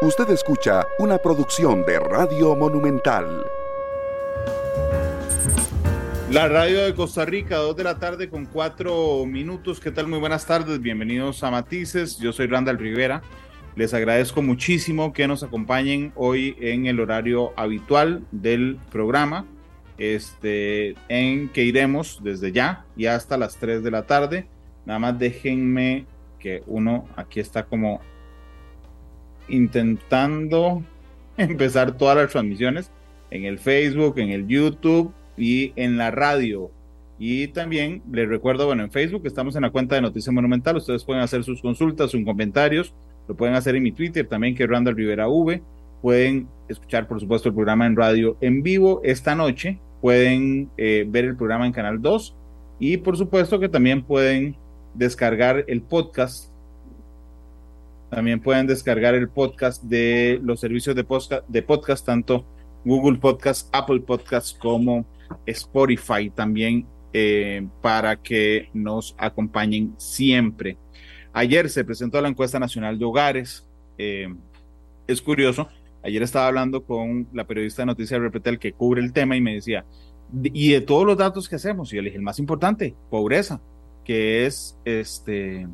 Usted escucha una producción de Radio Monumental. La radio de Costa Rica, dos de la tarde con cuatro minutos. ¿Qué tal? Muy buenas tardes. Bienvenidos a Matices. Yo soy Randall Rivera. Les agradezco muchísimo que nos acompañen hoy en el horario habitual del programa, este, en que iremos desde ya y hasta las 3 de la tarde. Nada más déjenme que uno aquí está como intentando empezar todas las transmisiones en el Facebook, en el YouTube y en la radio. Y también les recuerdo, bueno, en Facebook estamos en la cuenta de Noticia Monumental. Ustedes pueden hacer sus consultas, sus comentarios. Lo pueden hacer en mi Twitter también, que es Randall Rivera V. Pueden escuchar, por supuesto, el programa en radio en vivo esta noche. Pueden eh, ver el programa en Canal 2. Y por supuesto que también pueden descargar el podcast también pueden descargar el podcast de los servicios de podcast, de podcast tanto Google Podcast, Apple Podcast como Spotify también eh, para que nos acompañen siempre. Ayer se presentó la encuesta nacional de hogares. Eh, es curioso, ayer estaba hablando con la periodista de Noticias Repetel que cubre el tema y me decía, y de todos los datos que hacemos, y yo le dije, el más importante, pobreza, que es este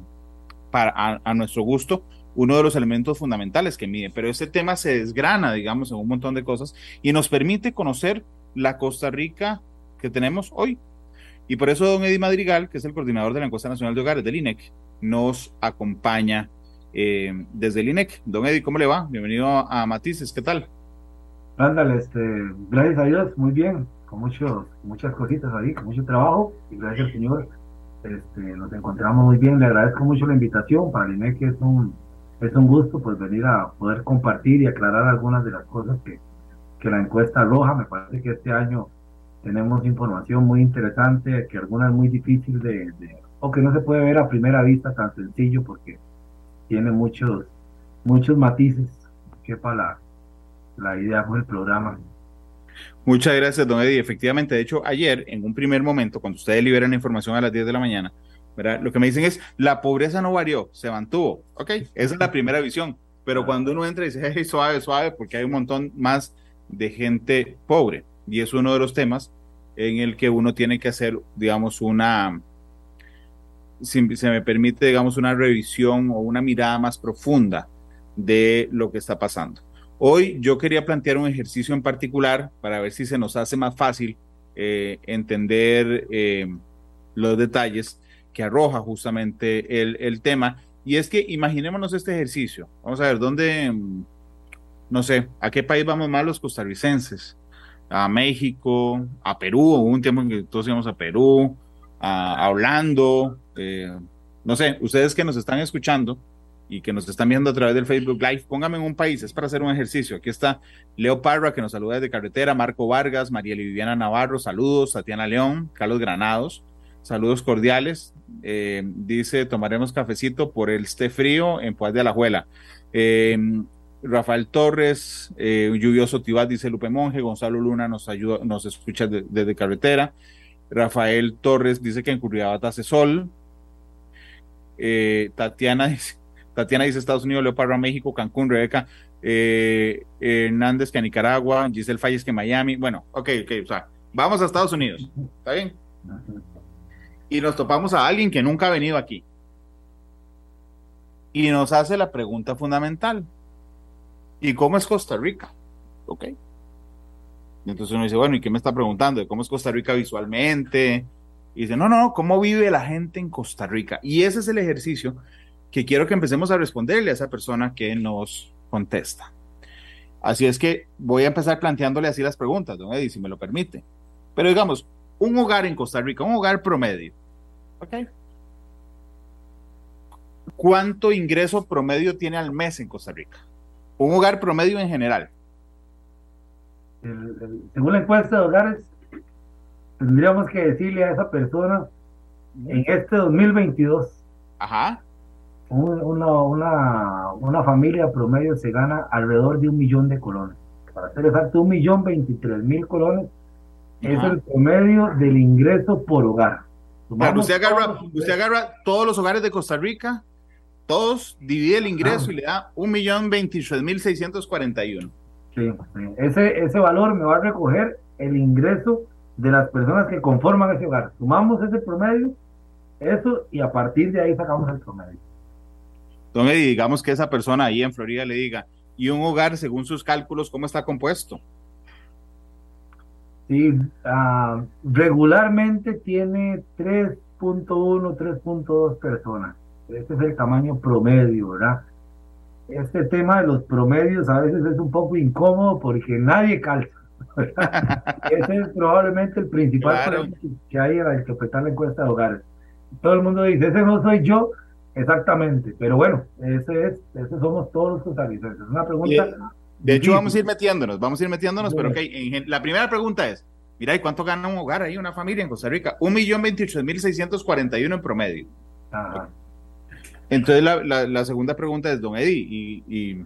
para a nuestro gusto uno de los elementos fundamentales que mide, pero este tema se desgrana, digamos, en un montón de cosas y nos permite conocer la Costa Rica que tenemos hoy. Y por eso don Eddie Madrigal, que es el coordinador de la encuesta nacional de hogares del INEC, nos acompaña eh, desde el INEC. Don Eddie, ¿cómo le va? Bienvenido a, Matices, ¿qué tal? Ándale, este, gracias a Dios, muy bien, con muchos, muchas cositas ahí, con mucho trabajo, y gracias al Señor, este, nos encontramos muy bien, le agradezco mucho la invitación, para el INEC es un, es un gusto pues venir a poder compartir y aclarar algunas de las cosas que, que la encuesta arroja. Me parece que este año tenemos información muy interesante, que algunas muy difícil de, o que no se puede ver a primera vista tan sencillo porque tiene muchos, muchos matices que para la, idea fue el programa. Muchas gracias, don Eddie. Efectivamente, de hecho, ayer, en un primer momento, cuando ustedes liberan la información a las 10 de la mañana, lo que me dicen es, la pobreza no varió, se mantuvo. Ok, esa es la primera visión. Pero cuando uno entra y dice, hey, suave, suave, porque hay un montón más de gente pobre. Y es uno de los temas en el que uno tiene que hacer, digamos, una, si se me permite, digamos, una revisión o una mirada más profunda de lo que está pasando. Hoy yo quería plantear un ejercicio en particular para ver si se nos hace más fácil eh, entender eh, los detalles que arroja justamente el, el, tema. Y es que imaginémonos este ejercicio. Vamos a ver, ¿dónde, no sé, a qué país vamos más los costarricenses? A México, a Perú, hubo un tiempo en que todos íbamos a Perú, a, Orlando, eh, no sé, ustedes que nos están escuchando y que nos están viendo a través del Facebook Live, pónganme en un país, es para hacer un ejercicio. Aquí está Leo Parra, que nos saluda desde carretera, Marco Vargas, María Viviana Navarro, saludos, Tatiana León, Carlos Granados, saludos cordiales, eh, dice, tomaremos cafecito por el este frío en Puaz de Alajuela. Eh, Rafael Torres, eh, lluvioso Tibás, dice Lupe Monje, Gonzalo Luna nos ayuda, nos escucha desde carretera. Rafael Torres dice que en Curriabat hace sol. Tatiana dice, Tatiana dice Estados Unidos, Leopardo México, Cancún, Rebeca Hernández que a Nicaragua, Giselle Falles que Miami. Bueno, ok, ok, o sea, vamos a Estados Unidos. ¿Está bien? Y nos topamos a alguien que nunca ha venido aquí. Y nos hace la pregunta fundamental. ¿Y cómo es Costa Rica? ¿Ok? Entonces uno dice, bueno, ¿y qué me está preguntando? cómo es Costa Rica visualmente? Y dice, no, no, ¿cómo vive la gente en Costa Rica? Y ese es el ejercicio que quiero que empecemos a responderle a esa persona que nos contesta. Así es que voy a empezar planteándole así las preguntas, don Eddie, si me lo permite. Pero digamos, un hogar en Costa Rica, un hogar promedio. ¿Cuánto ingreso promedio tiene al mes en Costa Rica? Un hogar promedio en general. según la encuesta de hogares, tendríamos que decirle a esa persona en este 2022. Ajá. Una, una, una familia promedio se gana alrededor de un millón de colones. Para ser exacto, un millón veintitrés mil colones es el promedio del ingreso por hogar. Usted agarra, usted agarra todos los hogares de Costa Rica todos divide el ingreso y le da un millón veintiocho mil seiscientos cuarenta y uno. Sí, ese, ese valor me va a recoger el ingreso de las personas que conforman ese hogar. Sumamos ese promedio, eso, y a partir de ahí sacamos el promedio. Entonces, digamos que esa persona ahí en Florida le diga, y un hogar, según sus cálculos, ¿cómo está compuesto? Sí, uh, regularmente tiene 3.1, 3.2 personas. Este es el tamaño promedio, ¿verdad? Este tema de los promedios a veces es un poco incómodo porque nadie calza. Ese es probablemente el principal claro. que hay al interpretar la encuesta de hogares. Todo el mundo dice, ese no soy yo, exactamente, pero bueno, ese es, ese somos todos los costarricenses. Es una pregunta... De hecho, vamos a ir metiéndonos, vamos a ir metiéndonos, pero ok, en, la primera pregunta es, mira, ¿y cuánto gana un hogar ahí, una familia en Costa Rica? Un millón veintiocho mil seiscientos cuarenta y uno en promedio. Ajá. Entonces la, la, la, segunda pregunta es, don Eddie, y, y,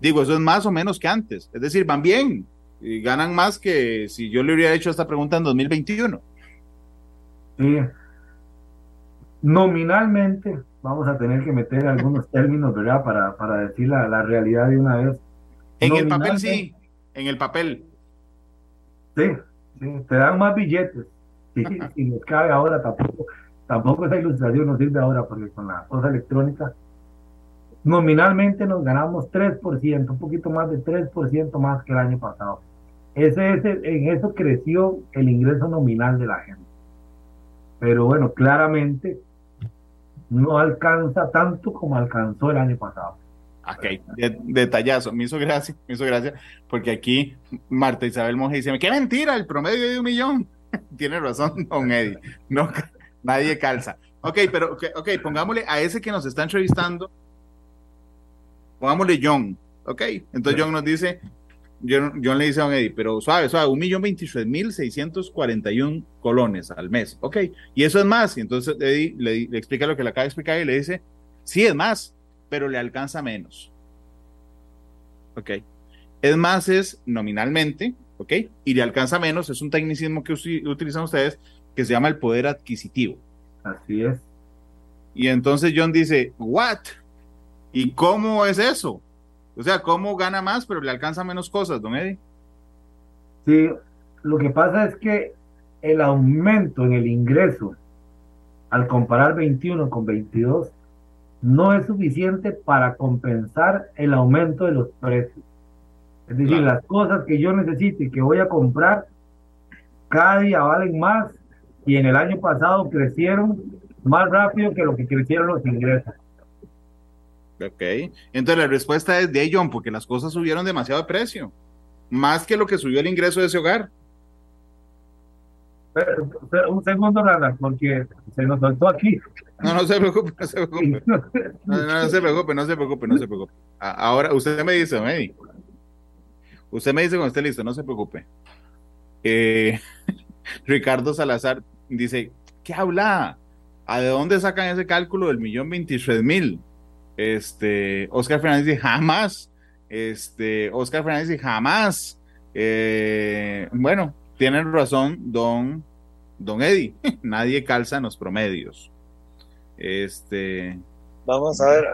digo, eso es más o menos que antes, es decir, van bien, y ganan más que si yo le hubiera hecho esta pregunta en 2021. Sí. Nominalmente vamos a tener que meter algunos términos, ¿verdad? Para, para decir la, la realidad de una vez. En el papel sí, en el papel. Sí, sí, te dan más billetes. Sí, y nos cabe ahora tampoco, tampoco esa ilustración nos sirve ahora porque con la cosa electrónica nominalmente nos ganamos 3%, un poquito más de 3% más que el año pasado. Ese, ese, en eso creció el ingreso nominal de la gente. Pero bueno, claramente no alcanza tanto como alcanzó el año pasado. Ok, detallazo, me hizo gracia, me hizo gracia, porque aquí Marta Isabel Monge dice, qué mentira, el promedio de un millón. Tiene razón, don Eddie, no, nadie calza. Ok, pero ok, okay pongámosle a ese que nos está entrevistando, pongámosle John, ok, entonces John nos dice, John, le dice a don Eddie, pero suave, suave, un millón veintiséis mil seiscientos cuarenta y un colones al mes, ok, y eso es más, y entonces Eddie le explica lo que le acaba de explicar y le dice, sí, es más, pero le alcanza menos. Ok. Es más, es nominalmente, ok, y le alcanza menos, es un tecnicismo que utilizan ustedes que se llama el poder adquisitivo. Así es. Y entonces John dice, ¿what? ¿Y cómo es eso? O sea, ¿cómo gana más pero le alcanza menos cosas, don Eddie? Sí, lo que pasa es que el aumento en el ingreso al comparar 21 con 22 no es suficiente para compensar el aumento de los precios. Es decir, claro. las cosas que yo necesito y que voy a comprar cada día valen más y en el año pasado crecieron más rápido que lo que crecieron los ingresos. Ok, entonces la respuesta es de John, porque las cosas subieron demasiado de precio, más que lo que subió el ingreso de ese hogar. Pero, pero, un segundo, Rana, porque se nos soltó aquí. No, no se preocupe, no se preocupe. No, no, no se preocupe, no se preocupe, no se preocupe. Ahora, usted me dice, Medi. Usted me dice cuando esté listo, no se preocupe. Eh, Ricardo Salazar dice, ¿qué habla? ¿A de dónde sacan ese cálculo del millón veintitrés mil? Este, Oscar Fernández dice, jamás. Este, Oscar Fernández dice, jamás. Eh, bueno, tienen razón, don, don Eddie. Nadie calza en los promedios. Este. Vamos a ver,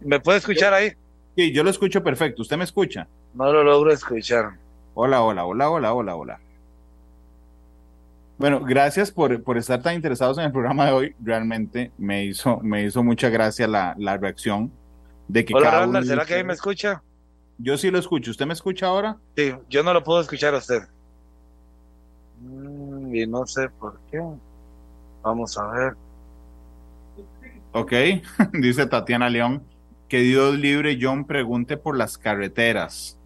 ¿me puede escuchar ahí? Sí, yo lo escucho perfecto. ¿Usted me escucha? No lo logro escuchar. Hola, hola, hola, hola, hola, hola. Bueno, gracias por, por, estar tan interesados en el programa de hoy. Realmente me hizo, me hizo mucha gracia la, la reacción de que Hola, cada Randall, ¿será que ahí me escucha? Yo sí lo escucho. ¿Usted me escucha ahora? Sí, yo no lo puedo escuchar a usted. Y no sé por qué. Vamos a ver. Ok, dice Tatiana León. Que Dios libre, John pregunte por las carreteras.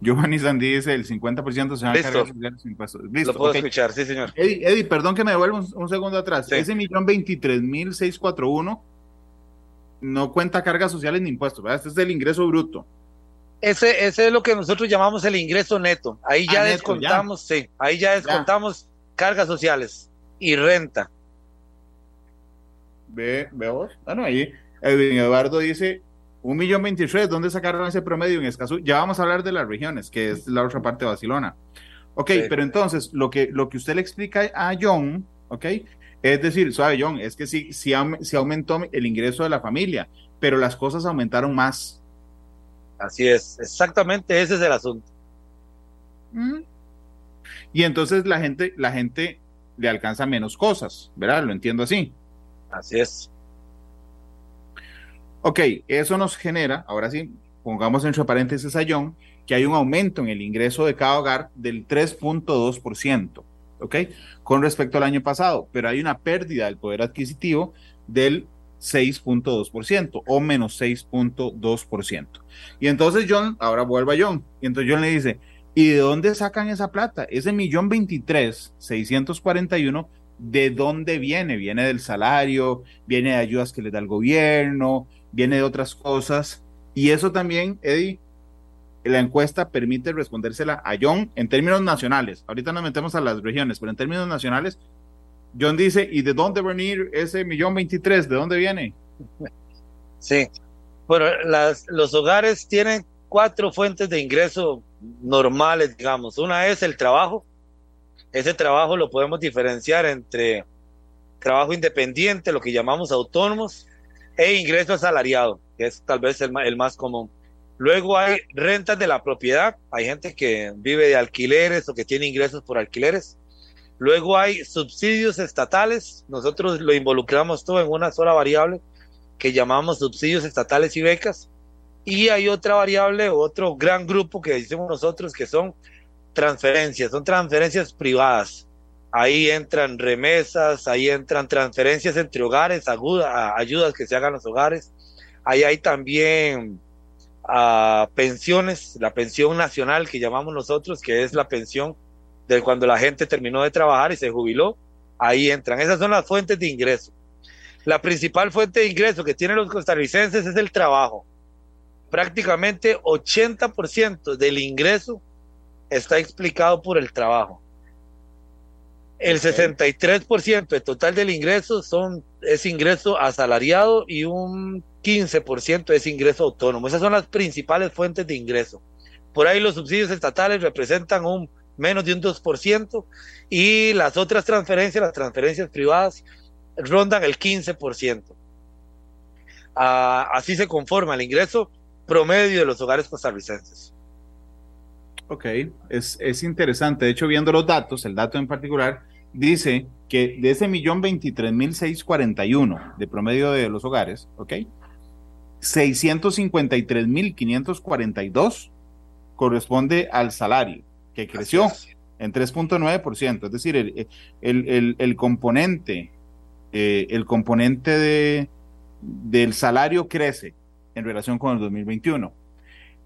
Giovanni Sandy dice el 50% se van a cargar los impuestos. Listo. Lo puedo okay. escuchar, sí, señor. Eddie, Eddie, perdón que me devuelva un, un segundo atrás. Sí. Ese millón veintitrés mil seis cuatro uno no cuenta cargas sociales ni impuestos, ¿verdad? Este es el ingreso bruto. Ese, ese es lo que nosotros llamamos el ingreso neto. Ahí ya ah, descontamos, neto, ya. sí, ahí ya descontamos ya. cargas sociales y renta. Ve, ve vos. Bueno, ahí Edwin Eduardo dice un millón veintitrés, ¿dónde sacaron ese promedio en Escazú? Ya vamos a hablar de las regiones, que es la otra parte de Barcelona. Ok, sí. pero entonces, lo que, lo que usted le explica a John, ok, Es decir, suave John, es que sí, sí, aumentó el ingreso de la familia, pero las cosas aumentaron más. Así es, exactamente ese es el asunto. Mm. Y entonces la gente, la gente le alcanza menos cosas, ¿verdad? Lo entiendo así. Así es. Ok, eso nos genera, ahora sí, pongamos entre paréntesis a John, que hay un aumento en el ingreso de cada hogar del 3.2%, ¿ok? Con respecto al año pasado, pero hay una pérdida del poder adquisitivo del 6.2% o menos 6.2%. Y entonces John, ahora vuelve a John, y entonces John le dice, ¿y de dónde sacan esa plata? Ese millón 23, 641, ¿de dónde viene? Viene del salario, viene de ayudas que le da el gobierno, viene de otras cosas. Y eso también, Eddie, la encuesta permite respondérsela a John en términos nacionales. Ahorita nos metemos a las regiones, pero en términos nacionales, John dice, ¿y de dónde venir ese millón veintitrés? ¿De dónde viene? Sí. Bueno, las, los hogares tienen cuatro fuentes de ingreso normales, digamos. Una es el trabajo. Ese trabajo lo podemos diferenciar entre trabajo independiente, lo que llamamos autónomos, e ingreso asalariado, que es tal vez el, el más común. Luego hay rentas de la propiedad, hay gente que vive de alquileres o que tiene ingresos por alquileres. Luego hay subsidios estatales, nosotros lo involucramos todo en una sola variable que llamamos subsidios estatales y becas. Y hay otra variable, otro gran grupo que decimos nosotros que son transferencias, son transferencias privadas. Ahí entran remesas, ahí entran transferencias entre hogares, ayudas que se hagan los hogares. Ahí hay también pensiones, la pensión nacional que llamamos nosotros, que es la pensión de cuando la gente terminó de trabajar y se jubiló. Ahí entran. Esas son las fuentes de ingreso. La principal fuente de ingreso que tienen los costarricenses es el trabajo. Prácticamente 80% del ingreso está explicado por el trabajo. El 63% del total del ingreso son, es ingreso asalariado y un 15% es ingreso autónomo. Esas son las principales fuentes de ingreso. Por ahí los subsidios estatales representan un menos de un 2% y las otras transferencias, las transferencias privadas, rondan el 15%. Ah, así se conforma el ingreso promedio de los hogares costarricenses. Ok, es, es interesante. De hecho, viendo los datos, el dato en particular, dice que de ese millón veintitrés mil seis cuarenta y uno de promedio de los hogares, ¿ok? 653 mil 542 corresponde al salario, que creció en 3.9%, es decir, el, el, el, componente, eh, el componente de, del salario crece en relación con el 2021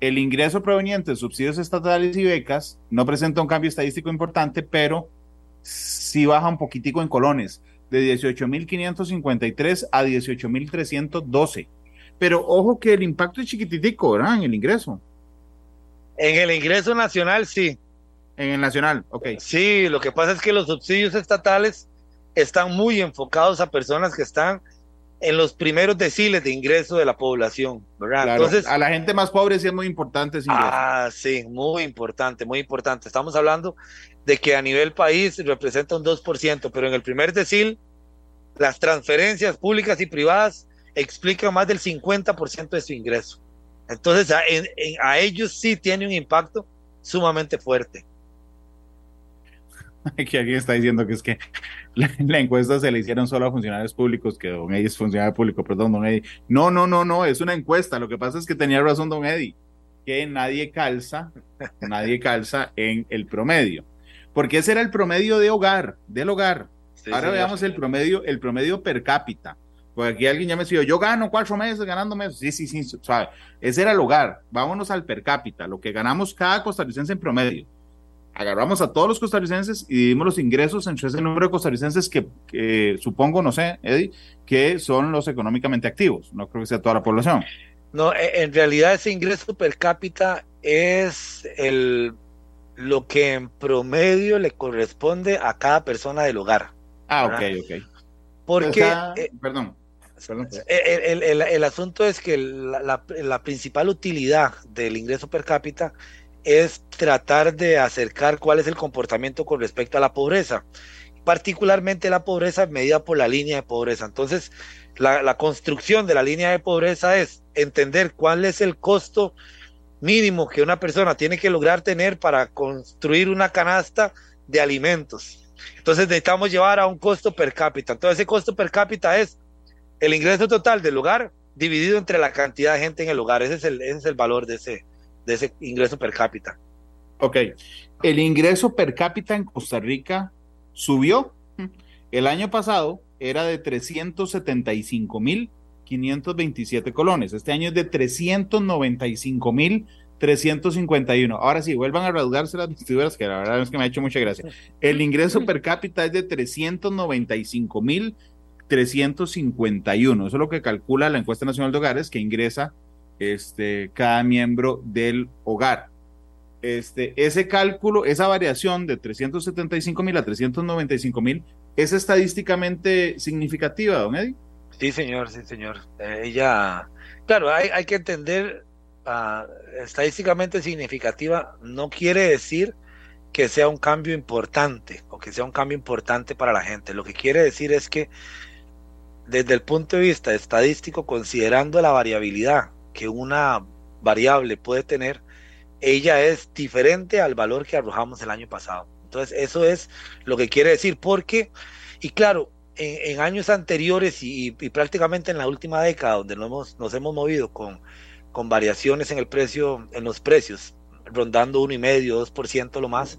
el ingreso proveniente de subsidios estatales y becas no presenta un cambio estadístico importante, pero sí baja un poquitico en colones, de 18.553 a 18.312. Pero ojo que el impacto es chiquititico, ¿verdad? En el ingreso. En el ingreso nacional, sí. En el nacional, ok. Sí, lo que pasa es que los subsidios estatales están muy enfocados a personas que están en los primeros deciles de ingreso de la población, ¿verdad? Entonces, a la gente más pobre sí es muy importante ese ingreso. Ah, sí, muy importante, muy importante. Estamos hablando de que a nivel país representa un 2%, pero en el primer decil, las transferencias públicas y privadas explican más del 50% de su ingreso. Entonces, a ellos sí tiene un impacto sumamente fuerte. Aquí alguien está diciendo que es que la, encuesta se le hicieron solo a funcionarios públicos, que Don Eddie es funcionario público, perdón, Don Eddie. No, no, no, no, es una encuesta. Lo que pasa es que tenía razón Don Eddie, que nadie calza, nadie calza en el promedio. Porque ese era el promedio de hogar, del hogar. Ahora veamos el promedio, el promedio per cápita. Porque aquí alguien ya me decía, yo gano cuatro meses ganando meses. Sí, sí, sí, sabe. Ese era el hogar. Vámonos al per cápita, lo que ganamos cada costarricense en promedio agarramos a todos los costarricenses y dividimos los ingresos entre ese número de costarricenses que supongo, no sé, Eddie, que son los económicamente activos. No creo que sea toda la población. No, e, en realidad ese ingreso per cápita es el lo que en promedio le corresponde a cada persona del hogar. Ah, ok, ok. Porque, eh, perdón. El, el, el, asunto es que la, la principal utilidad del ingreso per cápita es tratar de acercar cuál es el comportamiento con respecto a la pobreza. particularmente la pobreza medida por la línea de pobreza. Entonces, la, la, construcción de la línea de pobreza es entender cuál es el costo mínimo que una persona tiene que lograr tener para construir una canasta de alimentos. Entonces necesitamos llevar a un costo per cápita. Entonces ese costo per cápita es el ingreso total del hogar dividido entre la cantidad de gente en el hogar. Ese es el, ese es el valor de ese, de ese ingreso per cápita. Ok. El ingreso per cápita en Costa Rica subió. El año pasado era de 375 mil 527 colones. Este año es de 395 mil 351. Ahora sí, vuelvan a reducirse las vestiduras, que la verdad es que me ha hecho mucha gracia. El ingreso per cápita es de 395 mil 351. Eso es lo que calcula la encuesta nacional de hogares que ingresa este, cada miembro del hogar. Este, ese cálculo, esa variación de 375 mil a 395 mil, ¿es estadísticamente significativa, don Eddie? Sí, señor, sí, señor. Eh, ella, claro, hay, hay que entender uh, estadísticamente significativa, no quiere decir que sea un cambio importante o que sea un cambio importante para la gente. Lo que quiere decir es que desde el punto de vista estadístico, considerando la variabilidad que una variable puede tener, ella es diferente al valor que arrojamos el año pasado. Entonces, eso es lo que quiere decir, porque, y claro, en, años anteriores y, prácticamente en la última década, donde nos hemos, nos hemos movido con, con variaciones en el precio, en los precios, rondando uno y medio, dos por ciento lo más,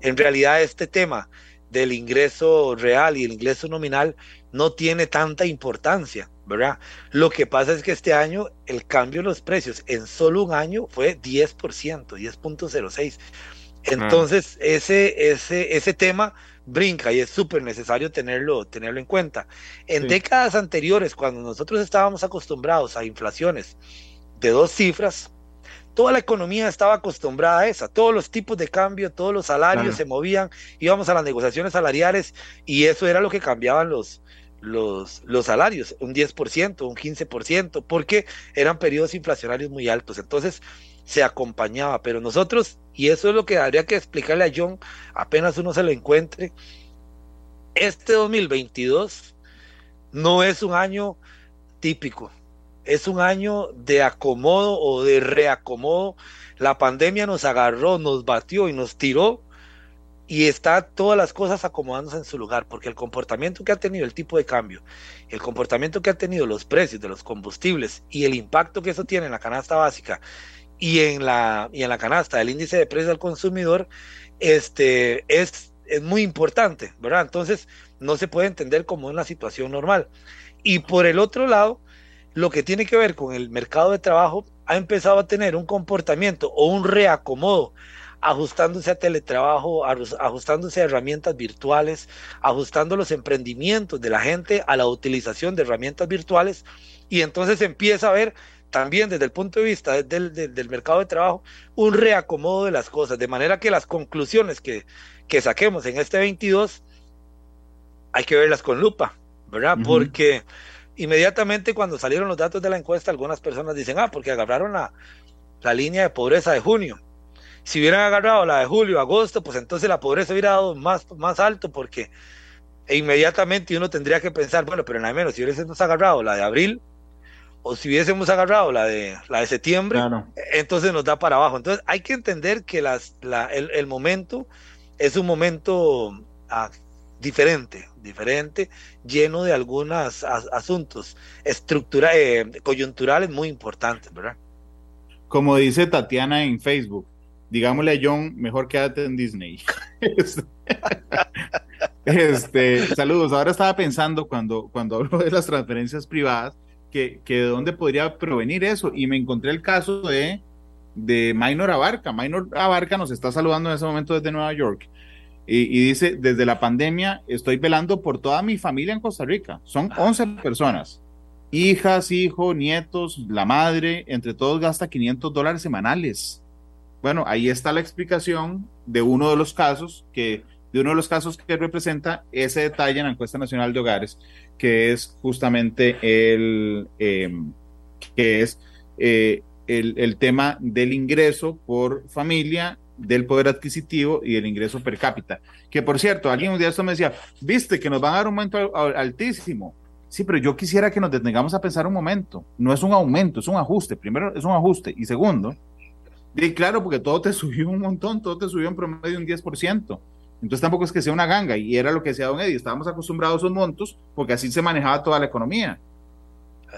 en realidad este tema del ingreso real y el ingreso nominal no tiene tanta importancia, ¿verdad? Lo que pasa es que este año el cambio en los precios en solo un año fue 10%, 10.06. Entonces, ese, ese, ese tema brinca y es súper necesario tenerlo, tenerlo en cuenta. En décadas anteriores, cuando nosotros estábamos acostumbrados a inflaciones de dos cifras, toda la economía estaba acostumbrada a esa, todos los tipos de cambio, todos los salarios se movían, íbamos a las negociaciones salariales y eso era lo que cambiaban los, los, los salarios, un 10%, un 15%, porque eran periodos inflacionarios muy altos. Entonces se acompañaba, pero nosotros, y eso es lo que habría que explicarle a John apenas uno se lo encuentre, este 2022 no es un año típico, es un año de acomodo o de reacomodo. La pandemia nos agarró, nos batió y nos tiró y está todas las cosas acomodándose en su lugar, porque el comportamiento que ha tenido el tipo de cambio, el comportamiento que ha tenido los precios de los combustibles y el impacto que eso tiene en la canasta básica y en la, y en la canasta del índice de precios al consumidor, este, es, es muy importante, ¿verdad? Entonces, no se puede entender como una situación normal. Y por el otro lado, lo que tiene que ver con el mercado de trabajo ha empezado a tener un comportamiento o un reacomodo ajustándose a teletrabajo, ajustándose a herramientas virtuales, ajustando los emprendimientos de la gente a la utilización de herramientas virtuales y entonces empieza a ver también desde el punto de vista del, del, mercado de trabajo un reacomodo de las cosas, de manera que las conclusiones que, que saquemos en este 22 hay que verlas con lupa, ¿verdad? Porque inmediatamente cuando salieron los datos de la encuesta, algunas personas dicen, ah, porque agarraron la, la línea de pobreza de junio. Si hubieran agarrado la de julio, agosto, pues entonces la pobreza hubiera dado más, más alto porque inmediatamente uno tendría que pensar, bueno, pero nada menos, si hubiésemos agarrado la de abril o si hubiésemos agarrado la de, la de septiembre, entonces nos da para abajo. Entonces hay que entender que las, la, el, el momento es un momento ah, diferente, diferente, lleno de algunos asuntos estructura, eh, coyunturales muy importantes, ¿verdad? Como dice Tatiana en Facebook, digámosle a John, mejor quédate en Disney. este, saludos. Ahora estaba pensando cuando, cuando hablo de las transferencias privadas, que, que de dónde podría provenir eso. Y me encontré el caso de, de Minor Abarca. Minor Abarca nos está saludando en ese momento desde Nueva York y, dice, desde la pandemia estoy velando por toda mi familia en Costa Rica. Son 11 ah. personas. Hijas, hijos, nietos, la madre, entre todos gasta 500 dólares semanales. Bueno, ahí está la explicación de uno de los casos que de uno de los casos que representa ese detalle en la encuesta nacional de hogares, que es justamente el em, que es eh, el, tema del ingreso por familia del poder adquisitivo y del ingreso per cápita. Que por cierto, alguien un día esto me decía, viste que nos van a dar un aumento altísimo. Sí, pero yo quisiera que nos detengamos a pensar un momento. No es un aumento, es un ajuste. Primero, es un ajuste. Y segundo, y claro, porque todo te subió un montón, todo te subió en promedio un 10%. Entonces tampoco es que sea una ganga. Y era lo que decía Don Eddie. Estábamos acostumbrados a esos montos porque así se manejaba toda la economía.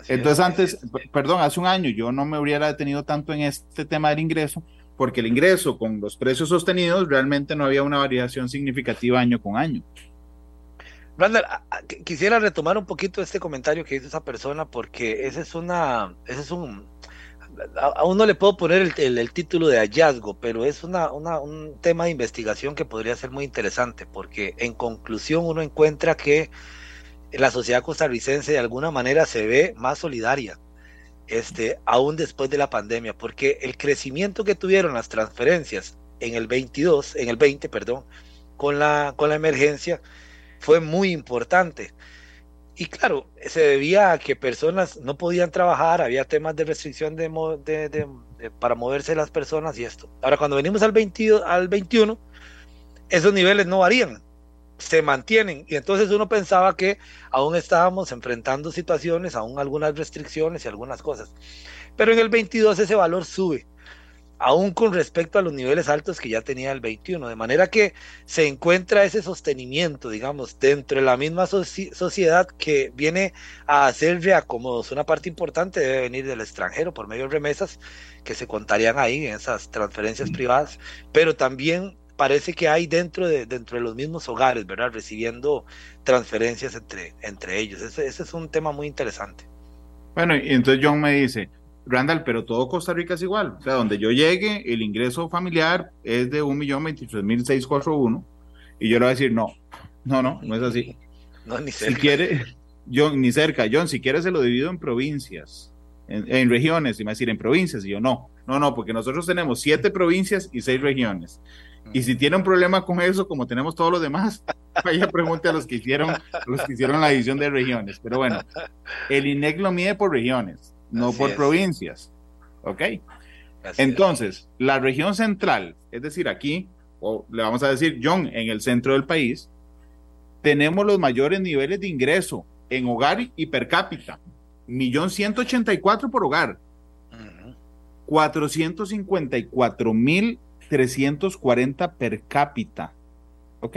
Entonces antes, perdón, hace un año yo no me hubiera detenido tanto en este tema del ingreso, porque el ingreso con los precios sostenidos realmente no había una variación significativa año con año. Brandon, quisiera retomar un poquito este comentario que hizo esa persona porque ese es una, ese es un, aún no le puedo poner el, título de hallazgo, pero es una, un tema de investigación que podría ser muy interesante porque en conclusión uno encuentra que la sociedad costarricense de alguna manera se ve más solidaria, este, aún después de la pandemia, porque el crecimiento que tuvieron las transferencias en el 22, en el 20, perdón, con la, con la emergencia, fue muy importante. Y claro, se debía a que personas no podían trabajar, había temas de restricción de, para moverse las personas y esto. Ahora, cuando venimos al, 22, al 21, esos niveles no varían, se mantienen. Y entonces uno pensaba que aún estábamos enfrentando situaciones, aún algunas restricciones y algunas cosas. Pero en el 22 ese valor sube aún con respecto a los niveles altos que ya tenía el 21, de manera que se encuentra ese sostenimiento, digamos, dentro de la misma sociedad que viene a hacer reacomodos. Una parte importante debe venir del extranjero por medio de remesas que se contarían ahí en esas transferencias privadas, pero también parece que hay dentro de, dentro de los mismos hogares, ¿verdad? Recibiendo transferencias entre, entre ellos. Ese, ese es un tema muy interesante. Bueno, y entonces John me dice, Randall, pero todo Costa Rica es igual. O sea, donde yo llegue, el ingreso familiar es de 1.023.641 y yo le voy a decir, no, no, no, no es así. No, ni cerca. Si quiere, John, ni cerca. John, si quiere se lo divido en provincias, en, regiones, y me va a decir en provincias, y yo no, no, no, porque nosotros tenemos siete provincias y seis regiones. Y si tiene un problema con eso, como tenemos todos los demás, vaya pregunte a los que hicieron, los que hicieron la división de regiones. Pero bueno, el INEC lo mide por regiones no por provincias. ¿Ok? Entonces, la región central, es decir, aquí, o le vamos a decir, John, en el centro del país, tenemos los mayores niveles de ingreso en hogar y per cápita. Millón ciento ochenta y cuatro por hogar. cuatro mil trescientos cuarenta per cápita. ¿Ok?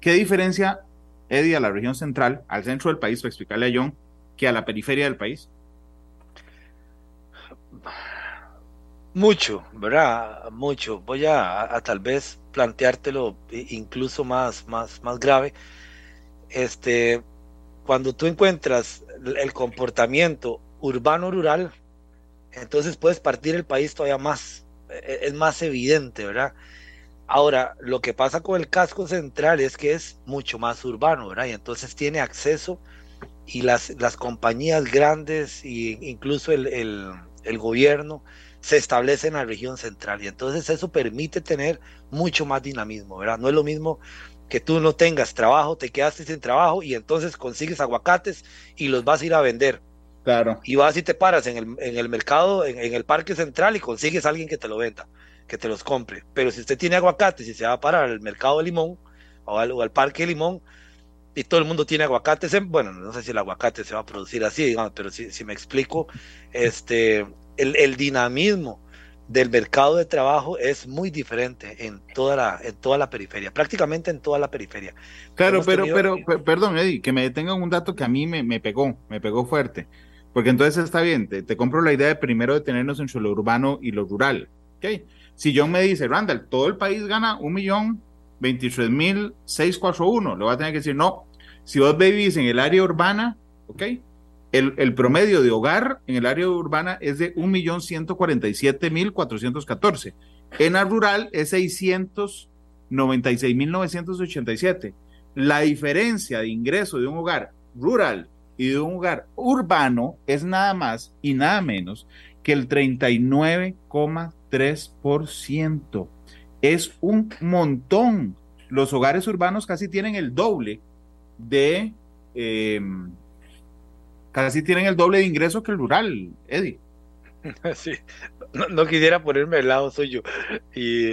¿Qué diferencia, Eddie, a la región central, al centro del país, para explicarle a John, que a la periferia del país? Mucho, ¿verdad? Mucho. Voy a, tal vez planteártelo incluso más, más, más grave. Este, cuando tú encuentras el comportamiento urbano-rural, entonces puedes partir el país todavía más, e, es más evidente, ¿verdad? Ahora, lo que pasa con el casco central es que es mucho más urbano, ¿verdad? Y entonces tiene acceso y las, las compañías grandes e incluso el, el gobierno se establece en la región central y entonces eso permite tener mucho más dinamismo, ¿verdad? No es lo mismo que tú no tengas trabajo, te quedaste sin trabajo y entonces consigues aguacates y los vas a ir a vender. Claro. Y vas y te paras en el, en el mercado, en, el parque central y consigues a alguien que te lo venda, que te los compre. Pero si usted tiene aguacates y se va a parar al mercado de limón o al, o al parque de limón, y todo el mundo tiene aguacates, bueno, no sé si el aguacate se va a producir así, digamos, pero si, si me explico, este, el, dinamismo del mercado de trabajo es muy diferente en toda la, en toda la periferia, prácticamente en toda la periferia. Claro, pero, pero, perdón, Eddie, que me detenga un dato que a mí me, me pegó, me pegó fuerte. Porque entonces está bien, te, compro la idea de primero detenernos entre lo urbano y lo rural. ¿okay? Si John me dice, Randall, todo el país gana un millón veintitrés mil seis cuatro uno, le voy a tener que decir, no, si vos vivís en el área urbana, ¿ok? El, promedio de hogar en el área urbana es de 1.147.414. En la rural es 696.987. La diferencia de ingreso de un hogar rural y de un hogar urbano es nada más y nada menos que el 39,3%. Es un montón. Los hogares urbanos casi tienen el doble de... Eh, casi tienen el doble de ingreso que el rural, Eddie. Sí, no, quisiera ponerme al lado suyo. Y,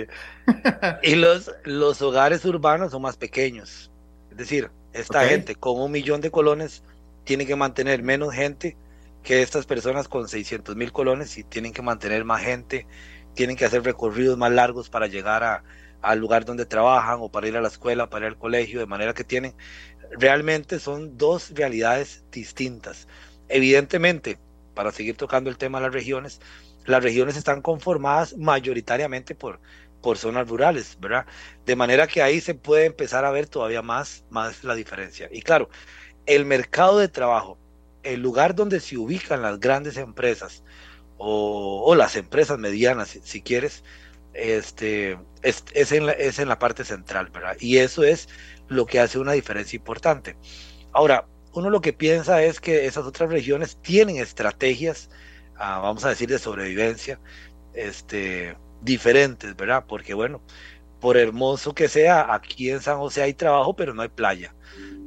y los, los hogares urbanos son más pequeños. Es decir, esta gente con un millón de colones tiene que mantener menos gente que estas personas con 600 mil colones y tienen que mantener más gente, tienen que hacer recorridos más largos para llegar a, al lugar donde trabajan o para ir a la escuela, para ir al colegio, de manera que tienen, realmente son dos realidades distintas. Evidentemente, para seguir tocando el tema de las regiones, las regiones están conformadas mayoritariamente por, por zonas rurales, ¿verdad? De manera que ahí se puede empezar a ver todavía más, más la diferencia. Y claro, el mercado de trabajo, el lugar donde se ubican las grandes empresas o, las empresas medianas, si, quieres, este, es, en la, es en la parte central, ¿verdad? Y eso es lo que hace una diferencia importante. Ahora, uno lo que piensa es que esas otras regiones tienen estrategias, ah, vamos a decir, de sobrevivencia, este, diferentes, ¿verdad? Porque bueno, por hermoso que sea, aquí en San José hay trabajo, pero no hay playa.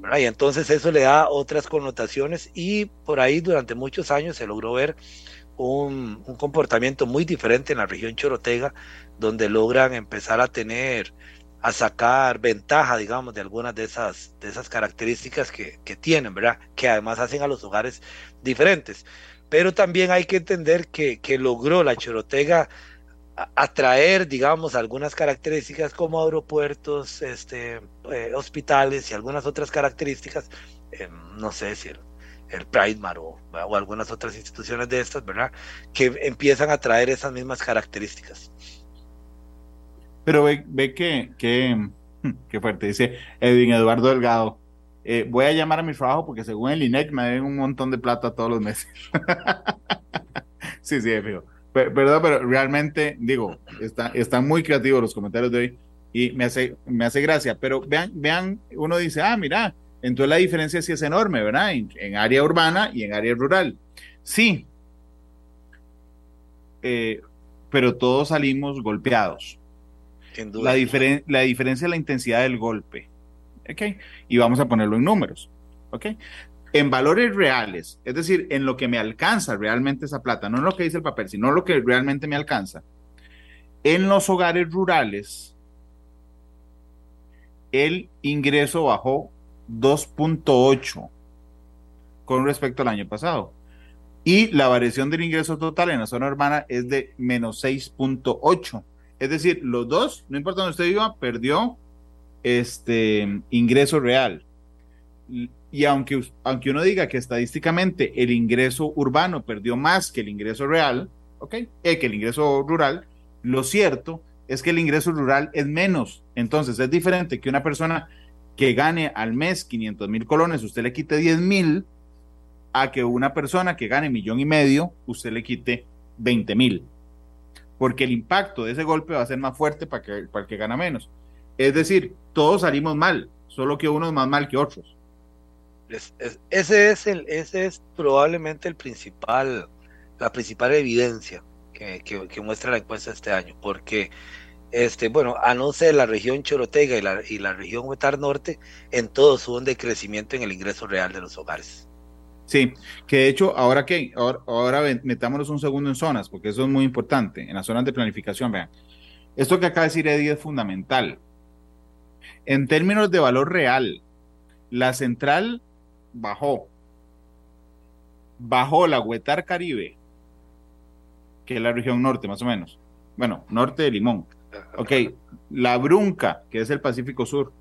¿verdad? Y entonces eso le da otras connotaciones y por ahí durante muchos años se logró ver un, un comportamiento muy diferente en la región Chorotega, donde logran empezar a tener a sacar ventaja, digamos, de algunas de esas, de esas características que, que, tienen, ¿verdad? Que además hacen a los hogares diferentes. Pero también hay que entender que, que logró la Chorotega atraer, digamos, algunas características como aeropuertos, este, eh, hospitales y algunas otras características, eh, no sé si el, el Pride o, o, algunas otras instituciones de estas, ¿verdad? Que empiezan a traer esas mismas características. Pero ve, ve que, que, que fuerte, dice Edwin Eduardo Delgado. Eh, voy a llamar a mi trabajo porque según el INEC me deben un montón de plata todos los meses. sí, sí, fijo. Perdón, pero realmente, digo, está, están muy creativos los comentarios de hoy y me hace, me hace gracia. Pero vean, vean, uno dice, ah, mira, entonces la diferencia sí es enorme, ¿verdad? En, área urbana y en área rural. Sí, eh, pero todos salimos golpeados. La, la diferencia es la intensidad del golpe. ¿Ok? Y vamos a ponerlo en números. ¿Ok? En valores reales, es decir, en lo que me alcanza realmente esa plata, no en lo que dice el papel, sino lo que realmente me alcanza. En los hogares rurales, el ingreso bajó 2.8 con respecto al año pasado. Y la variación del ingreso total en la zona urbana es de menos 6.8. Es decir, los dos, no importa dónde usted viva, perdió este ingreso real. Y aunque, aunque uno diga que estadísticamente el ingreso urbano perdió más que el ingreso real, ¿ok? Eh, que el ingreso rural, lo cierto es que el ingreso rural es menos. Entonces es diferente que una persona que gane al mes 500 mil colones, usted le quite 10 mil, a que una persona que gane millón y medio, usted le quite 20 mil porque el impacto de ese golpe va a ser más fuerte para, que, para que gana menos. Es decir, todos salimos mal, solo que uno es más mal que otros. ese, es el, ese es probablemente el principal, la principal evidencia que, que, muestra la encuesta este año, porque este, bueno, a no ser la región Chorotega y la, y la región Huetar Norte, en todos hubo un decrecimiento en el ingreso real de los hogares. Sí, que de hecho, ahora que, ahora, metámonos un segundo en zonas, porque eso es muy importante, en las zonas de planificación, vean. Esto que acaba de decir Eddie es fundamental. En términos de valor real, la central bajó. Bajó la Huetar Caribe, que es la región norte, más o menos. Bueno, norte de Limón. Ok, la Brunca, que es el Pacífico Sur.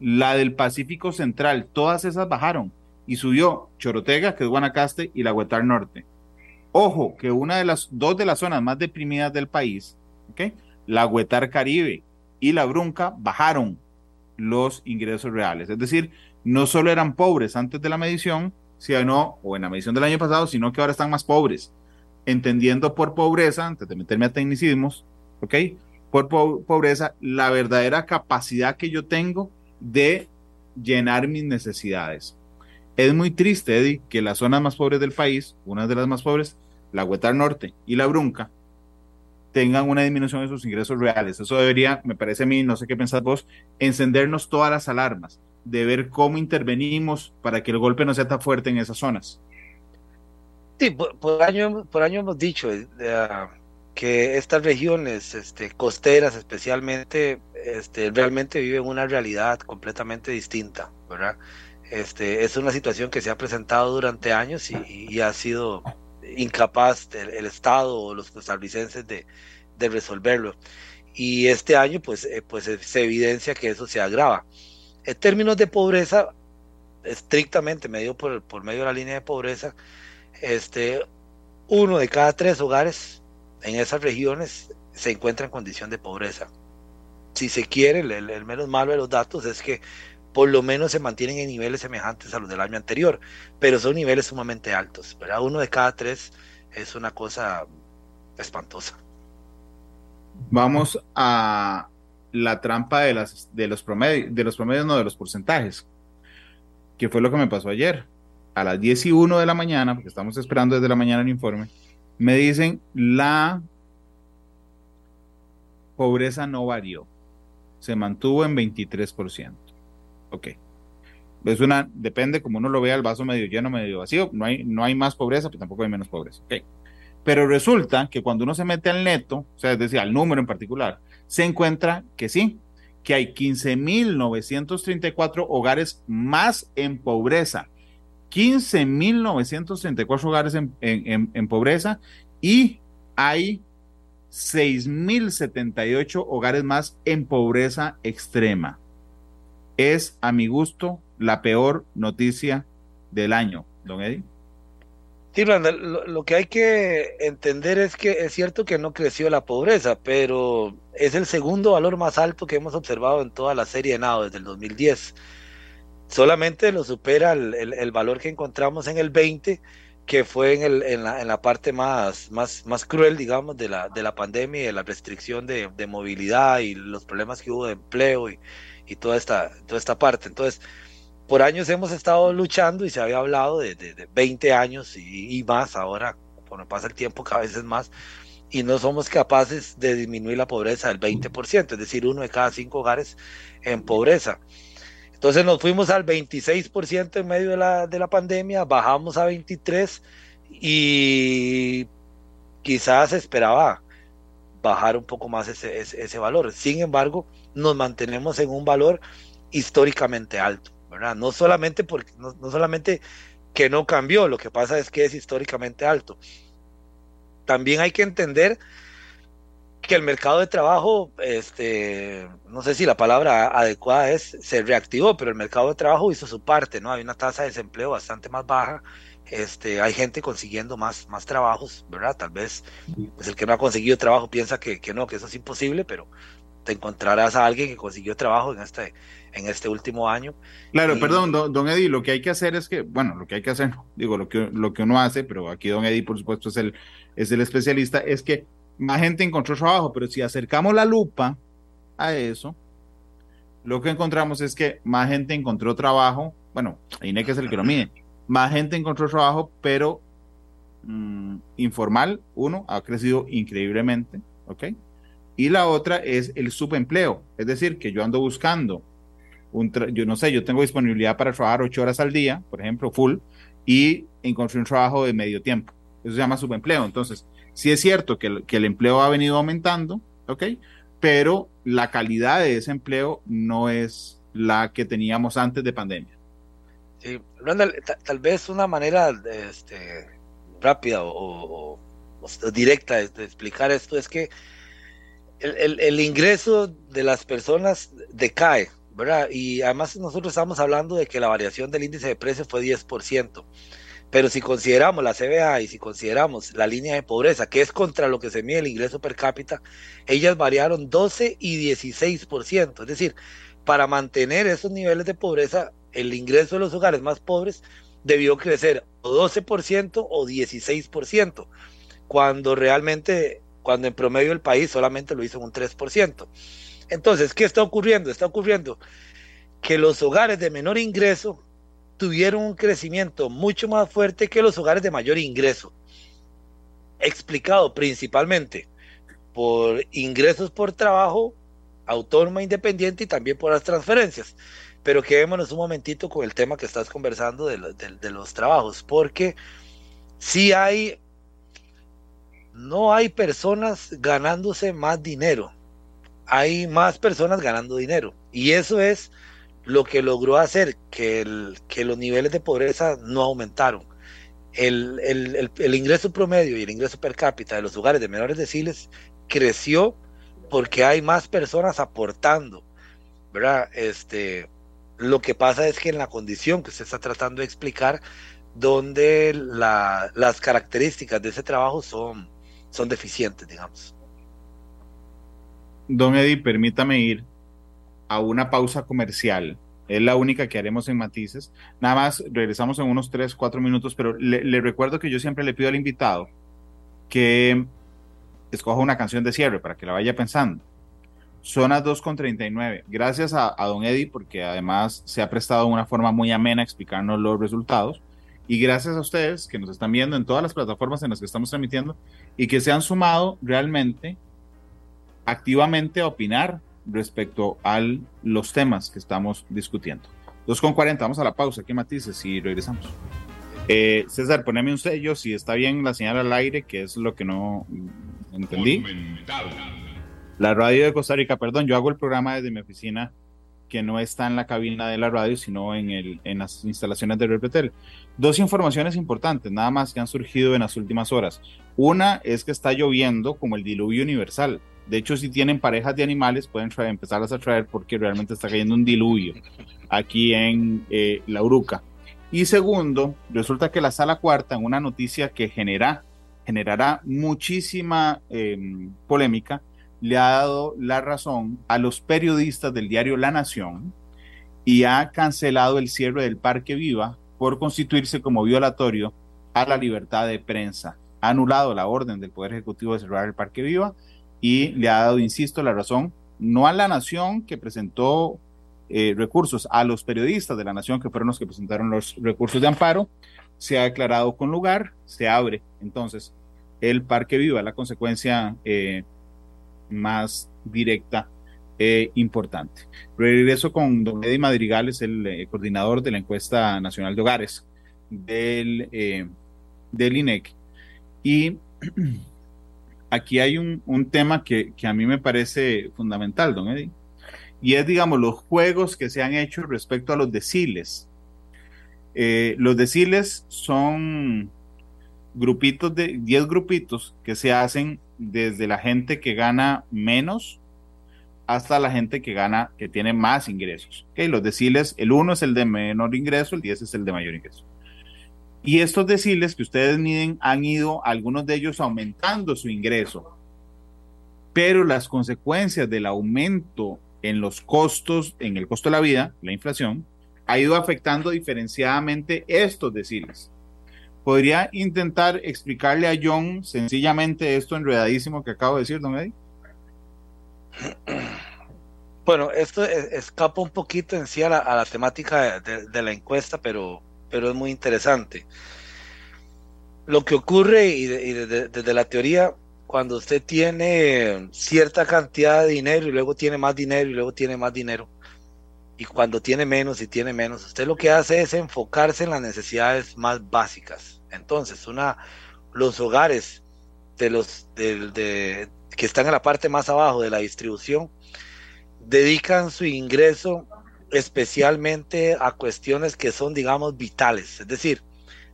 La del Pacífico Central, todas esas bajaron y subió Chorotega, que es Guanacaste, y la Huetar Norte. Ojo, que una de las dos de las zonas más deprimidas del país, ¿okay? la Huetar Caribe y la Brunca, bajaron los ingresos reales. Es decir, no solo eran pobres antes de la medición, sino, o en la medición del año pasado, sino que ahora están más pobres. Entendiendo por pobreza, antes de meterme a tecnicismos, ¿ok? Por pobreza, la verdadera capacidad que yo tengo de llenar mis necesidades. Es muy triste, Eddie, que las zonas más pobres del país, una de las más pobres, la Huetar Norte y la Brunca, tengan una disminución de sus ingresos reales. Eso debería, me parece a mí, no sé qué pensás vos, encendernos todas las alarmas, de ver cómo intervenimos para que el golpe no sea tan fuerte en esas zonas. Sí, por, año, por año hemos dicho eh, que estas regiones este, costeras especialmente este, realmente viven una realidad completamente distinta, ¿verdad? Este, es una situación que se ha presentado durante años y, ha sido incapaz el, Estado o los costarricenses de, de, resolverlo. Y este año pues, eh, pues se evidencia que eso se agrava. En términos de pobreza, estrictamente medido por, por medio de la línea de pobreza, este, uno de cada tres hogares en esas regiones se encuentra en condición de pobreza. Si se quiere, el, menos malo de los datos es que por lo menos se mantienen en niveles semejantes a los del año anterior, pero son niveles sumamente altos. ¿verdad? Uno de cada tres es una cosa espantosa. Vamos a la trampa de, los promedios, no de los porcentajes, que fue lo que me pasó ayer. A las 10 y 1 de la mañana, porque estamos esperando desde la mañana el informe, me dicen la pobreza no varió, se mantuvo en 23%. Ok. Es una, depende como uno lo vea, el vaso medio lleno, medio vacío. No hay, no hay más pobreza, pero tampoco hay menos pobreza. Okay. Pero resulta que cuando uno se mete al neto, o sea, es decir, al número en particular, se encuentra que sí, que hay 15.934 hogares más en pobreza. 15.934 hogares en, en, en, pobreza y hay 6.078 hogares más en pobreza extrema. Es, a mi gusto, la peor noticia del año, don Eddie. Sí, lo, que hay que entender es que es cierto que no creció la pobreza, pero es el segundo valor más alto que hemos observado en toda la serie de NAO desde el 2010. Solamente lo supera el, valor que encontramos en el 20, que fue en, el, en, la, parte más, más, más cruel, digamos, de la, de la pandemia y de la restricción de, movilidad y los problemas que hubo de empleo y, y toda, esta, toda esta parte. Entonces, por años hemos estado luchando y se había hablado de, de, 20 años y, más, ahora, cuando pasa el tiempo, cada vez es más, y no somos capaces de disminuir la pobreza del 20%, es decir, uno de cada cinco hogares en pobreza. Entonces nos fuimos al 26% en medio de la, de la pandemia, bajamos a 23% y quizás esperaba bajar un poco más ese, ese valor. Sin embargo, nos mantenemos en un valor históricamente alto. No solamente, porque, no, solamente que no cambió, lo que pasa es que es históricamente alto. También hay que entender que el mercado de trabajo, este, no sé si la palabra adecuada es, se reactivó, pero el mercado de trabajo hizo su parte, ¿no? Hay una tasa de desempleo bastante más baja, este, hay gente consiguiendo más, más trabajos, ¿verdad? Tal vez pues el que no ha conseguido trabajo piensa que, que no, que eso es imposible, pero te encontrarás a alguien que consiguió trabajo en este, en este último año. Claro, perdón, don, Eddie, lo que hay que hacer es que, bueno, lo que hay que hacer, digo, lo que, lo que uno hace, pero aquí don Eddie, por supuesto, es el, es el especialista, es que más gente encontró trabajo, pero si acercamos la lupa a eso, lo que encontramos es que más gente encontró trabajo, bueno, INEC es el que lo mide, más gente encontró trabajo, pero mm, informal, uno, ha crecido increíblemente, ¿ok? Y la otra es el subempleo, es decir, que yo ando buscando, un yo no sé, yo tengo disponibilidad para trabajar ocho horas al día, por ejemplo, full, y encontré un trabajo de medio tiempo. Eso se llama subempleo. Entonces, sí es cierto que el, que el empleo ha venido aumentando, ¿ok? Pero la calidad de ese empleo no es la que teníamos antes de pandemia. Sí, tal, vez una manera este, rápida o, directa de explicar esto es que el, ingreso de las personas decae, ¿verdad? Y además nosotros estamos hablando de que la variación del índice de precios fue 10%. Pero si consideramos la CBA y si consideramos la línea de pobreza, que es contra lo que se mide el ingreso per cápita, ellas variaron 12 y 16%. Es decir, para mantener esos niveles de pobreza, el ingreso de los hogares más pobres debió crecer o 12% o 16%, cuando realmente cuando en promedio el país solamente lo hizo un 3%. Entonces, ¿qué está ocurriendo? Está ocurriendo que los hogares de menor ingreso tuvieron un crecimiento mucho más fuerte que los hogares de mayor ingreso, explicado principalmente por ingresos por trabajo autónoma independiente y también por las transferencias. Pero quedémonos un momentito con el tema que estás conversando de, los trabajos, porque sí hay, no hay personas ganándose más dinero, hay más personas ganando dinero. Y eso es lo que logró hacer que, que los niveles de pobreza no aumentaron. El, el, ingreso promedio y el ingreso per cápita de los lugares de menores deciles creció porque hay más personas aportando, ¿verdad? Este, lo que pasa es que en la condición que usted está tratando de explicar, donde las características de ese trabajo son, son deficientes, digamos. Don Eddie, permítame ir a una pausa comercial. Es la única que haremos en Matices. Nada más regresamos en unos 3, 4 minutos, pero le, recuerdo que yo siempre le pido al invitado que escoja una canción de cierre para que la vaya pensando. Son las 2.39. Gracias a, a don Eddie, porque además se ha prestado de una forma muy amena a explicarnos los resultados. Y gracias a ustedes que nos están viendo en todas las plataformas en las que estamos transmitiendo y que se han sumado realmente activamente a opinar respecto a los temas que estamos discutiendo. 2.40, vamos a la pausa, ¿qué matices? Y regresamos. Eh, César, poneme un sello si está bien la señal al aire, que es lo que no entendí. La radio de Costa Rica, perdón, yo hago el programa desde mi oficina que no está en la cabina de la radio, sino en, el, en las instalaciones de Repetel. Dos informaciones importantes, nada más que han surgido en las últimas horas. Una es que está lloviendo como el diluvio universal. De hecho, si tienen parejas de animales, pueden empezarlas a traer porque realmente está cayendo un diluvio aquí en eh, La Uruca. Y segundo, resulta que la sala cuarta, en una noticia que genera, generará muchísima em, polémica, le ha dado la razón a los periodistas del diario La Nación y ha cancelado el cierre del Parque Viva por constituirse como violatorio a la libertad de prensa. Ha anulado la orden del Poder Ejecutivo de cerrar el Parque Viva y le ha dado, insisto, la razón, no a la nación que presentó eh, recursos, a los periodistas de la nación que fueron los que presentaron los recursos de amparo, se ha declarado con lugar, se abre entonces el Parque Viva, la consecuencia eh, más directa e importante. Regreso con don Eddie Madrigal, es el eh, coordinador de la encuesta nacional de hogares del, del INEC. Y aquí hay un, tema que, a mí me parece fundamental, don Eddie, y es, digamos, los juegos que se han hecho respecto a los deciles. Eh, los deciles son grupitos de 10 grupitos que se hacen desde la gente que gana menos hasta la gente que gana, que tiene más ingresos. ¿Okay? Los deciles, el 1 es el de menor ingreso, el 10 es el de mayor ingreso. Y estos deciles que ustedes miden han ido, algunos de ellos aumentando su ingreso, pero las consecuencias del aumento en los costos, en el costo de la vida, la inflación, ha ido afectando diferenciadamente estos deciles. ¿Podría intentar explicarle a John sencillamente esto enredadísimo que acabo de decir, don Eddie? Bueno, esto escapa un poquito en sí a la, temática de, la encuesta, pero pero es muy interesante. Lo que ocurre, y, desde, la teoría, cuando usted tiene cierta cantidad de dinero y luego tiene más dinero y luego tiene más dinero, y cuando tiene menos y tiene menos, usted lo que hace es enfocarse en las necesidades más básicas. Entonces, una, los hogares de los que están en la parte más abajo de la distribución dedican su ingreso especialmente a cuestiones que son, digamos, vitales, es decir,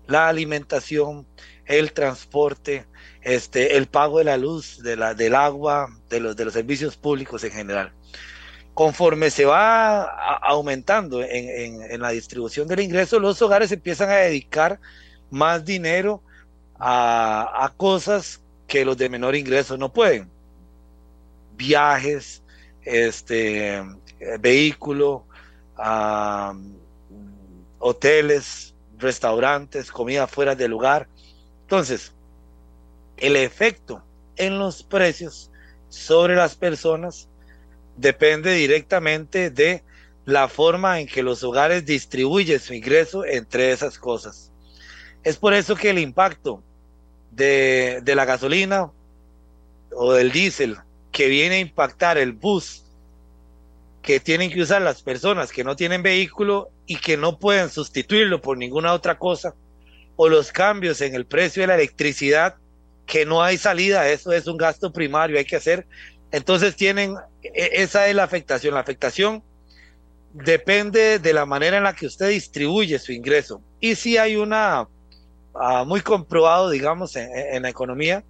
la alimentación, el transporte, este, el pago de la luz, de la, del agua, de los, de los servicios públicos en general. Conforme se va aumentando en, la distribución del ingreso, los hogares empiezan a dedicar más dinero a, cosas que los de menor ingreso no pueden. Viajes, este, vehículo, hoteles, restaurantes, comida fuera del lugar. Entonces, el efecto en los precios sobre las personas depende directamente de la forma en que los hogares distribuyen su ingreso entre esas cosas. Es por eso que el impacto de, de la gasolina o del diésel que viene a impactar el bus que tienen que usar las personas que no tienen vehículo y que no pueden sustituirlo por ninguna otra cosa, o los cambios en el precio de la electricidad, que no hay salida, eso es un gasto primario, hay que hacer. Entonces tienen, e, esa es la afectación. La afectación depende de la manera en la que usted distribuye su ingreso. Y si hay una, ah, muy comprobado, digamos, en, la economía,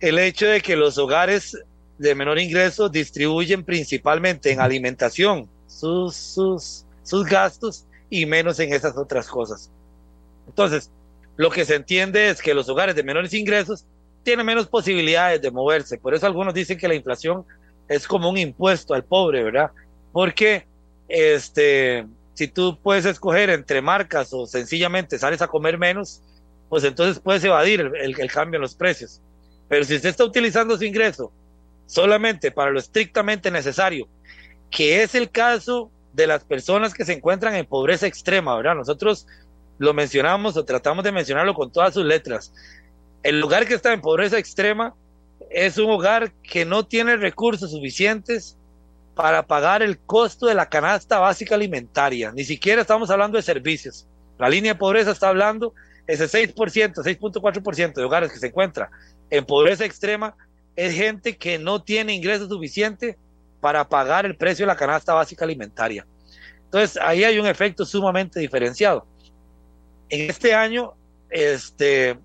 el hecho de que los hogares de menor ingreso distribuyen principalmente en alimentación sus, sus, sus gastos y menos en esas otras cosas. Entonces, lo que se entiende es que los hogares de menores ingresos tienen menos posibilidades de moverse. Por eso algunos dicen que la inflación es como un impuesto al pobre, ¿verdad? Porque este, si tú puedes escoger entre marcas o sencillamente sales a comer menos, pues entonces puedes evadir el, el cambio en los precios. Pero si usted está utilizando su ingreso solamente para lo estrictamente necesario, que es el caso de las personas que se encuentran en pobreza extrema, ¿verdad? Nosotros lo mencionamos o tratamos de mencionarlo con todas sus letras. El lugar que está en pobreza extrema es un hogar que no tiene recursos suficientes para pagar el costo de la canasta básica alimentaria. Ni siquiera estamos hablando de servicios. La línea de pobreza está hablando ese 6%, 6.4% de hogares que se encuentra en pobreza extrema es gente que no tiene ingresos suficientes para pagar el precio de la canasta básica alimentaria. Entonces, ahí hay un efecto sumamente diferenciado en este año, este,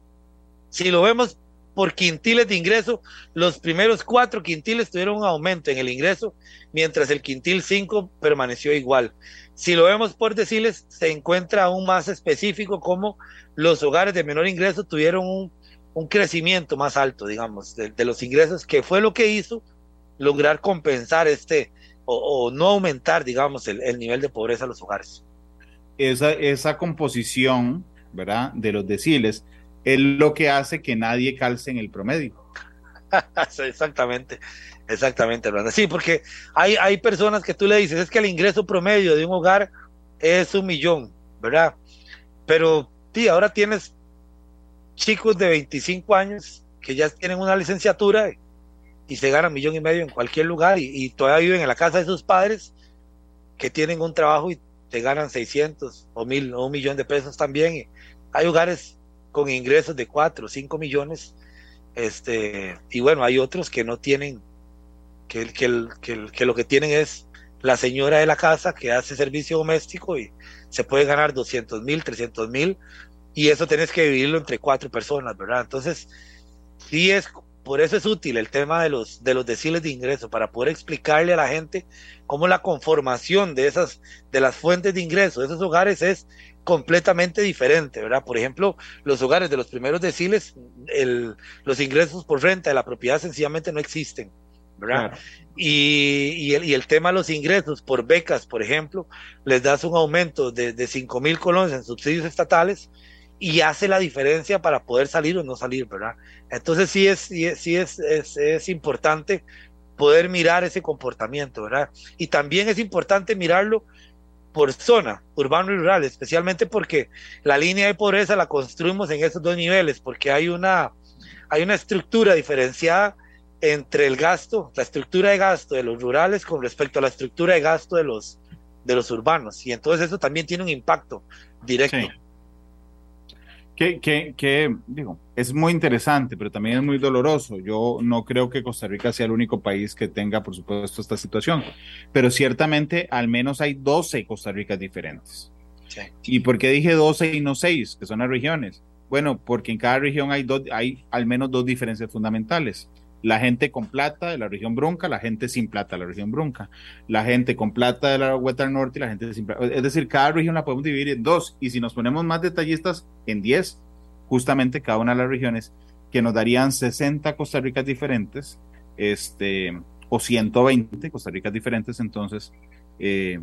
si lo vemos por quintiles de ingreso, los primeros cuatro quintiles tuvieron un aumento en el ingreso, mientras el quintil 5 permaneció igual. Si lo vemos por deciles, se encuentra aún más específico como los hogares de menor ingreso tuvieron un, un crecimiento más alto, digamos, de, los ingresos, que fue lo que hizo lograr compensar este o, no aumentar, digamos, el, el nivel de pobreza de los hogares esa, esa composición, ¿verdad? De los deciles es lo que hace que nadie calce en el promedio. exactamente, exactamente, ¿verdad? Sí, porque hay, hay personas que tú le dices, es que el ingreso promedio de un hogar es un millón, ¿verdad? Pero, sí, ahora tienes chicos de 25 años que ya tienen una licenciatura y se ganan millón y medio en cualquier lugar y, y todavía viven en la casa de sus padres que tienen un trabajo y te ganan 600 o mil o un millón de pesos también. hay hogares con ingresos de 4 o 5 millones. Este, y bueno, hay otros que no tienen, que, que, que, que lo que tienen es la señora de la casa que hace servicio doméstico y se puede ganar 200 mil, 300 mil, y eso tenés que dividirlo entre cuatro personas, ¿verdad? Entonces, sí es por eso es útil el tema de los, de los deciles de ingreso, para poder explicarle a la gente cómo la conformación de esas, de las fuentes de ingreso de esos hogares es completamente diferente, ¿verdad? Por ejemplo, los hogares de los primeros deciles, el, los ingresos por renta de la propiedad sencillamente no existen, ¿verdad? Y, y, el, y, el, tema de los ingresos por becas, por ejemplo, les das un aumento de, de 5 mil colones en subsidios estatales y hace la diferencia para poder salir o no salir, ¿verdad? Entonces sí es, sí es, sí es, es, importante poder mirar ese comportamiento, ¿verdad? Y también es importante mirarlo por zona, urbano y rural, especialmente porque la línea de pobreza la construimos en esos dos niveles, porque hay una, hay una estructura diferenciada entre el gasto, la estructura de gasto de los rurales con respecto a la estructura de gasto de los, de los urbanos. Y entonces eso también tiene un impacto directo. Que, que, que, digo, es muy interesante, pero también es muy doloroso. Yo no creo que Costa Rica sea el único país que tenga, por supuesto, esta situación, pero ciertamente al menos hay 12 Costa Ricas diferentes. ¿Y por qué dije 12 y no 6, que son las regiones? Bueno, porque en cada región hay, dos, hay al menos dos diferencias fundamentales la gente con plata de la región Brunca, la gente sin plata de la región Brunca, la gente con plata de la Huetar Norte y la gente sin plata. Es decir, cada región la podemos dividir en dos y si nos ponemos más detallistas, en 10, justamente cada una de las regiones, que nos darían 60 Costa Ricas diferentes, este, o 120 Costa Ricas diferentes entonces eh,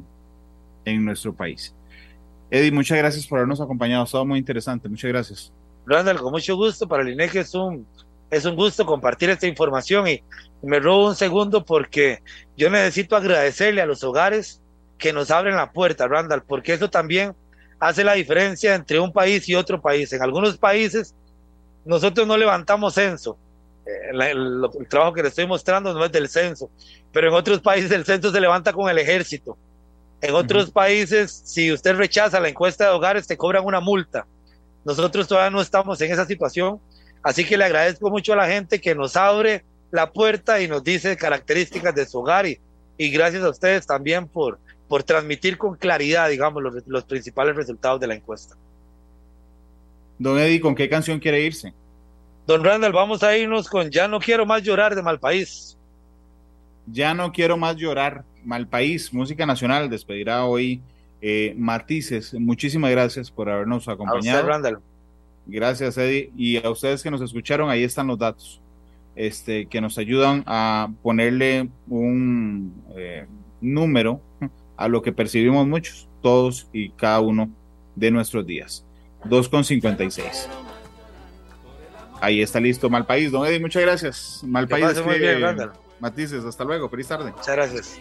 en nuestro país. Eddie, muchas gracias por habernos acompañado, ha estado muy interesante, muchas gracias. Randall, con mucho gusto para el es un es un gusto compartir esta información y me robo un segundo porque yo necesito agradecerle a los hogares que nos abren la puerta, Randall, porque eso también hace la diferencia entre un país y otro país. En algunos países nosotros no levantamos censo. Eh, el, trabajo que le estoy mostrando no es del censo, pero en otros países el censo se levanta con el ejército. En otros países, si usted rechaza la encuesta de hogares, te cobran una multa. Nosotros todavía no estamos en esa situación, así que le agradezco mucho a la gente que nos abre la puerta y nos dice características de su hogar y, y gracias a ustedes también por, por transmitir con claridad, digamos, los, los principales resultados de la encuesta. Don Eddie, ¿con qué canción quiere irse? Don Randall, vamos a irnos con Ya no quiero más llorar de Malpaís. Ya no quiero más llorar. Malpaís, música nacional, despedirá hoy eh, Matices. Muchísimas gracias por habernos acompañado. A usted, Randall. Gracias, Eddie. Y a ustedes que nos escucharon, ahí están los datos este, que nos ayudan a ponerle un eh, número a lo que percibimos muchos, todos y cada uno de nuestros días. 2,56. Ahí está listo, Mal País. Don Eddie, muchas gracias. Mal País. muy bien, Randall. Matices, hasta luego. Feliz tarde. Muchas gracias.